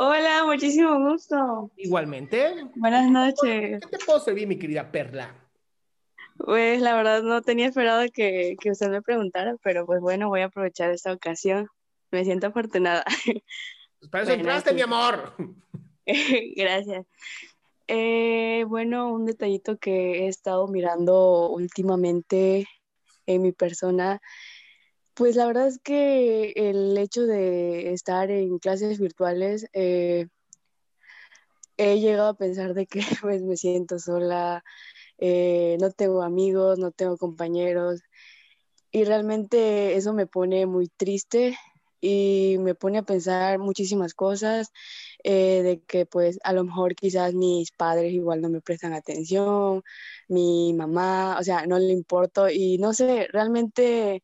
Hola, muchísimo gusto. Igualmente. Buenas noches. ¿Qué te puedo servir, mi querida Perla? Pues la verdad no tenía esperado que, que usted me preguntara, pero pues bueno, voy a aprovechar esta ocasión. Me siento afortunada. Pues para eso Bueno, entraste, sí. mi amor. Gracias. Eh, bueno, un detallito que he estado mirando últimamente en mi persona, pues la verdad es que el hecho de estar en clases virtuales, eh, he llegado a pensar de que pues me siento sola, eh, no tengo amigos, no tengo compañeros y realmente eso me pone muy triste y me pone a pensar muchísimas cosas eh, de que pues a lo mejor quizás mis padres igual no me prestan atención, mi mamá, o sea, no le importo y no sé, realmente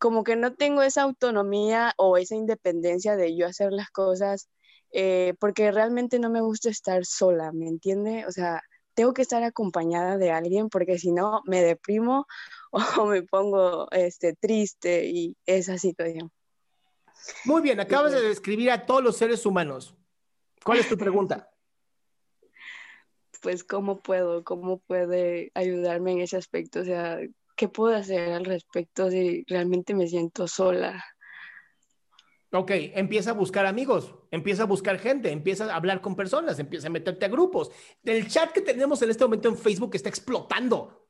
como que no tengo esa autonomía o esa independencia de yo hacer las cosas eh, porque realmente no me gusta estar sola, ¿me entiende? O sea, tengo que estar acompañada de alguien porque si no me deprimo o me pongo este, triste y esa situación. Muy bien, acabas de describir a todos los seres humanos. ¿Cuál es tu pregunta? Pues, ¿cómo puedo? ¿Cómo puede ayudarme en ese aspecto? O sea, ¿qué puedo hacer al respecto si realmente me siento sola? Ok, empieza a buscar amigos, empieza a buscar gente, empieza a hablar con personas, empieza a meterte a grupos. El chat que tenemos en este momento en Facebook está explotando.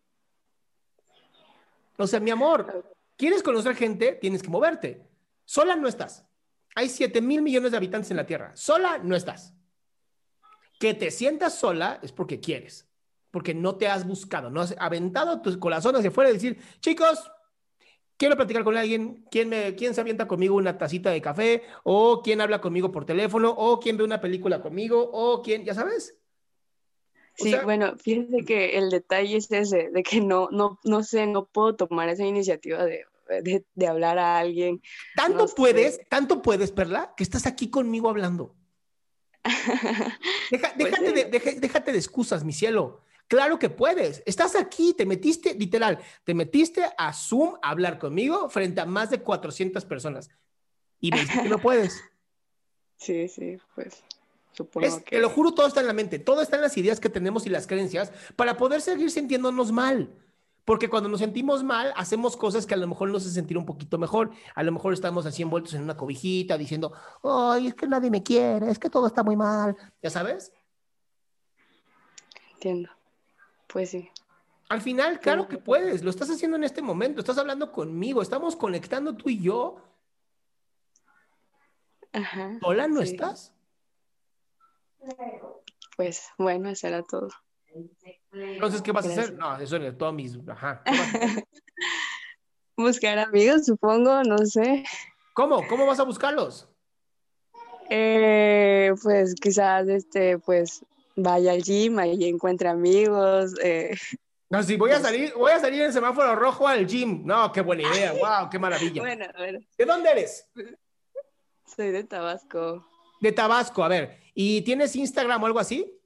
O sea, mi amor, ¿quieres conocer gente? Tienes que moverte. Sola no estás. Hay 7 mil millones de habitantes en la Tierra. Sola no estás. Que te sientas sola es porque quieres, porque no te has buscado, no has aventado tu corazón hacia afuera y decir, chicos, quiero platicar con alguien, ¿quién, me, quién se avienta conmigo una tacita de café? ¿O quién habla conmigo por teléfono? ¿O quién ve una película conmigo? ¿O quién, ya sabes? O Sí, sea- bueno, fíjese que el detalle es ese, de que no, no, no sé, no puedo tomar esa iniciativa de, de, de hablar a alguien. Tanto No sé. puedes, tanto puedes, Perla, que estás aquí conmigo hablando. Deja- Pues déjate, sí. de, deja- déjate de excusas, mi cielo. Claro que puedes. Estás aquí, te metiste, literal, te metiste a Zoom a hablar conmigo frente a más de 400 personas. Y me dices que no puedes. Sí, sí, pues supongo Es, que... Te lo juro, todo está en la mente, todo está en las ideas que tenemos y las creencias para poder seguir sintiéndonos mal. Porque cuando nos sentimos mal, hacemos cosas que a lo mejor nos hacen sentir un poquito mejor. A lo mejor estamos así envueltos en una cobijita diciendo, ay, es que nadie me quiere, es que todo está muy mal. ¿Ya sabes? Entiendo. Pues sí. Al final, claro que puedes, lo estás haciendo en este momento, estás hablando conmigo, estamos conectando tú y yo. Ajá. ¿Sola no sí. estás? Pues bueno, eso era todo. Entonces, ¿qué vas a hacer? No, eso es todo mis... Ajá. Buscar amigos, supongo, no sé. ¿Cómo? ¿Cómo vas a buscarlos? Eh, pues quizás este, pues vaya al gym, ahí encuentre amigos. Eh, No, sí, voy a salir, voy a salir en semáforo rojo al gym. No, qué buena idea. Wow, qué maravilla. bueno, bueno, ¿De dónde eres? soy de Tabasco. De Tabasco, a ver. ¿Y tienes Instagram o algo así?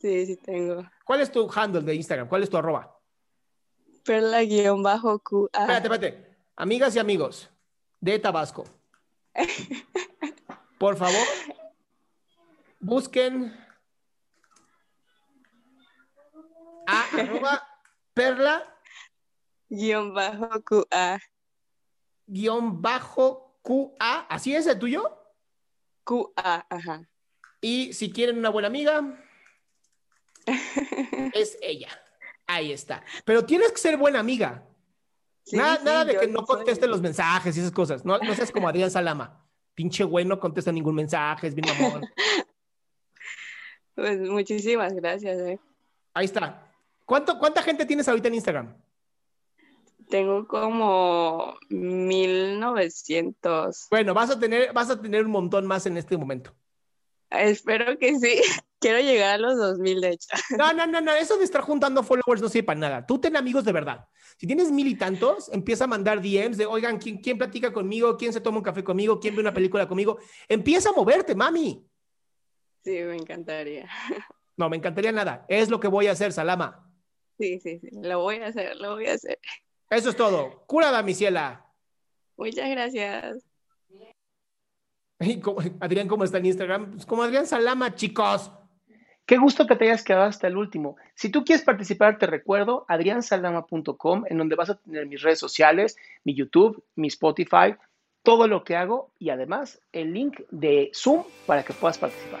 Sí, sí tengo. ¿Cuál es tu handle de Instagram? ¿Cuál es tu arroba? Perla-QA. Espérate, espérate. Amigas y amigos de Tabasco. Por favor, busquen a arroba perla Guión bajo QA. guion bajo QA. ¿Así es el tuyo? QA, ajá. Y si quieren una buena amiga, es ella. Ahí está. Pero tienes que ser buena amiga. Sí, nada, sí, nada de que no soy. conteste los mensajes y esas cosas. No, no seas como Adrián Salama. Pinche güey, no contesta ningún mensaje, es bien mamón. Pues muchísimas gracias, eh. Ahí está. ¿Cuánto, ¿Cuánta gente tienes ahorita en Instagram? Tengo como 1900. Bueno, vas a tener, vas a tener un montón más en este momento. Espero que sí. Quiero llegar a los 2000, de hecho. No, no, no, no. Eso de estar juntando followers no sirve para nada. Tú ten amigos de verdad. Si tienes mil y tantos, empieza a mandar DMs de, oigan, ¿quién, quién platica conmigo? ¿Quién se toma un café conmigo? ¿Quién ve una película conmigo? Empieza a moverte, mami. Sí, me encantaría. No, me encantaría nada. Es lo que voy a hacer, Salama. Sí, sí, sí. Lo voy a hacer, lo voy a hacer. Eso es todo. Cura, mi ciela. Muchas gracias. Y como- Adrián, ¿cómo está en Instagram? Pues como Adrián Salama, chicos. Qué gusto que te hayas quedado hasta el último. Si tú quieres participar, te recuerdo adriansalama.com, en donde vas a tener mis redes sociales, mi YouTube, mi Spotify, todo lo que hago y además el link de Zoom para que puedas participar.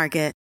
Market.